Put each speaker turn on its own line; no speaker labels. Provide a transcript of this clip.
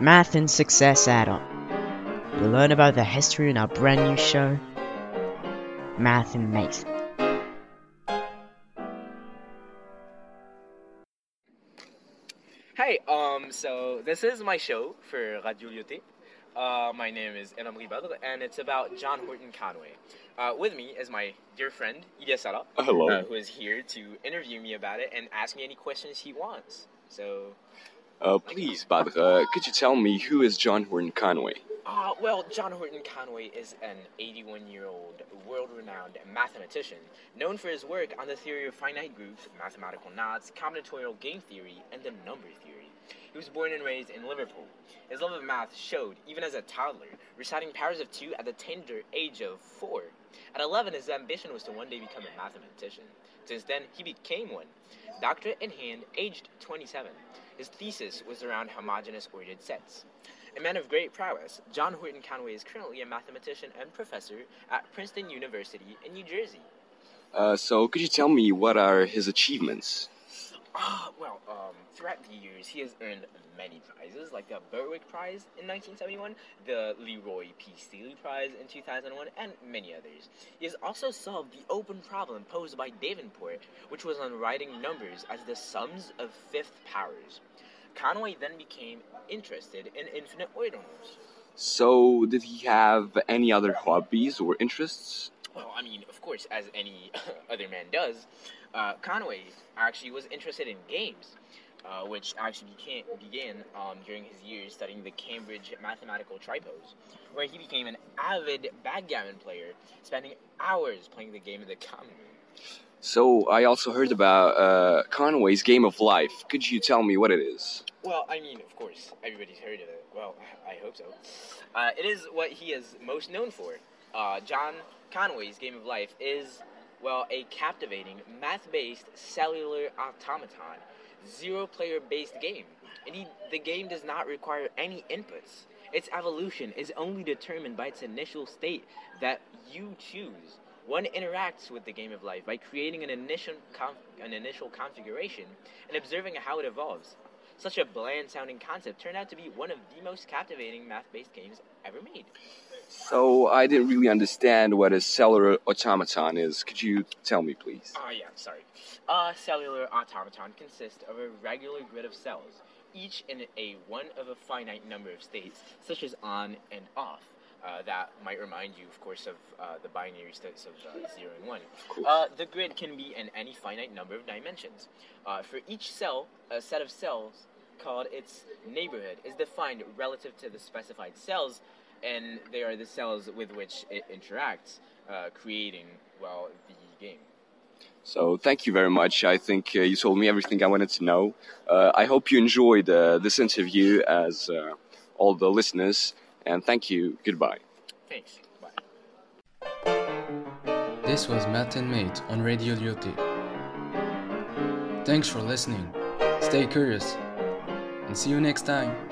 Math and Success Add-on. You'll learn about the history in our brand new show, Math and Mate.
Hi, um, so this is my show for Radio Lyautey. Uh, my name is El Amri Badr, and it's about John Horton Conway. Uh, with me is my dear friend, Ilya Sala,
Hello.
uh, who is here to interview me about it and ask me any questions he wants. So,
Uh, please, Badr, uh, could you tell me who is John Horton Conway?
Uh, well, John Horton Conway is an 81 year old world renowned mathematician known for his work on the theory of finite groups, mathematical knots, combinatorial game theory, and the number theory. He was born and raised in Liverpool. His love of math showed even as a toddler, reciting powers of two at the tender age of four. At 11, his ambition was to one day become a mathematician. Since then, he became one. Doctorate in hand, aged 27. His thesis was around homogeneous ordered sets. A man of great prowess, John Horton Conway is currently a mathematician and professor at Princeton University in New Jersey.
Uh, so, could you tell me what are his achievements?
Ah, well, um, throughout the years, he has earned many prizes, like the Berwick Prize in 1971, the Leroy P. Steele Prize in 2001, and many others. He has also solved the open problem posed by Davenport, which was on writing numbers as the sums of fifth powers. Conway then became interested in infinite ordinals.
So, did he have any other hobbies or interests?
Well, I mean, of course, as any other man does, uh, Conway actually was interested in games, uh, which actually became, began um, during his years studying the Cambridge Mathematical Tripos, where he became an avid backgammon player, spending hours playing the game of the common room.
So, I also heard about uh, Conway's Game of Life. Could you tell me what it is?
Well, I mean, of course, everybody's heard of it. Well, I hope so. Uh, it is what he is most known for. Uh, John Conway's Game of Life is, well, a captivating math based cellular automaton, zero player based game. Indeed, the game does not require any inputs. Its evolution is only determined by its initial state that you choose. One interacts with the game of life by creating an initial, conf- an initial configuration and observing how it evolves. Such a bland sounding concept turned out to be one of the most captivating math based games ever made.
So, I didn't really understand what a cellular automaton is. Could you tell me, please?
Ah, yeah, sorry. A cellular automaton consists of a regular grid of cells, each in a one of a finite number of states, such as on and off. Uh, that might remind you, of course, of uh, the binary states of uh, 0 and 1.
course.
Uh, the grid can be in any finite number of dimensions. Uh, for each cell, a set of cells called its neighborhood is defined relative to the specified cells, and they are the cells with which it interacts, uh, creating, well, the game.
So, thank you very much. I think uh, you told me everything I wanted to know. Uh, I hope you enjoyed uh, this interview, as uh, all the listeners, and thank you. Goodbye.
Thanks. Bye.
This was Matt and Mate on Radio Lyautey. Thanks for listening. Stay curious and see you next time.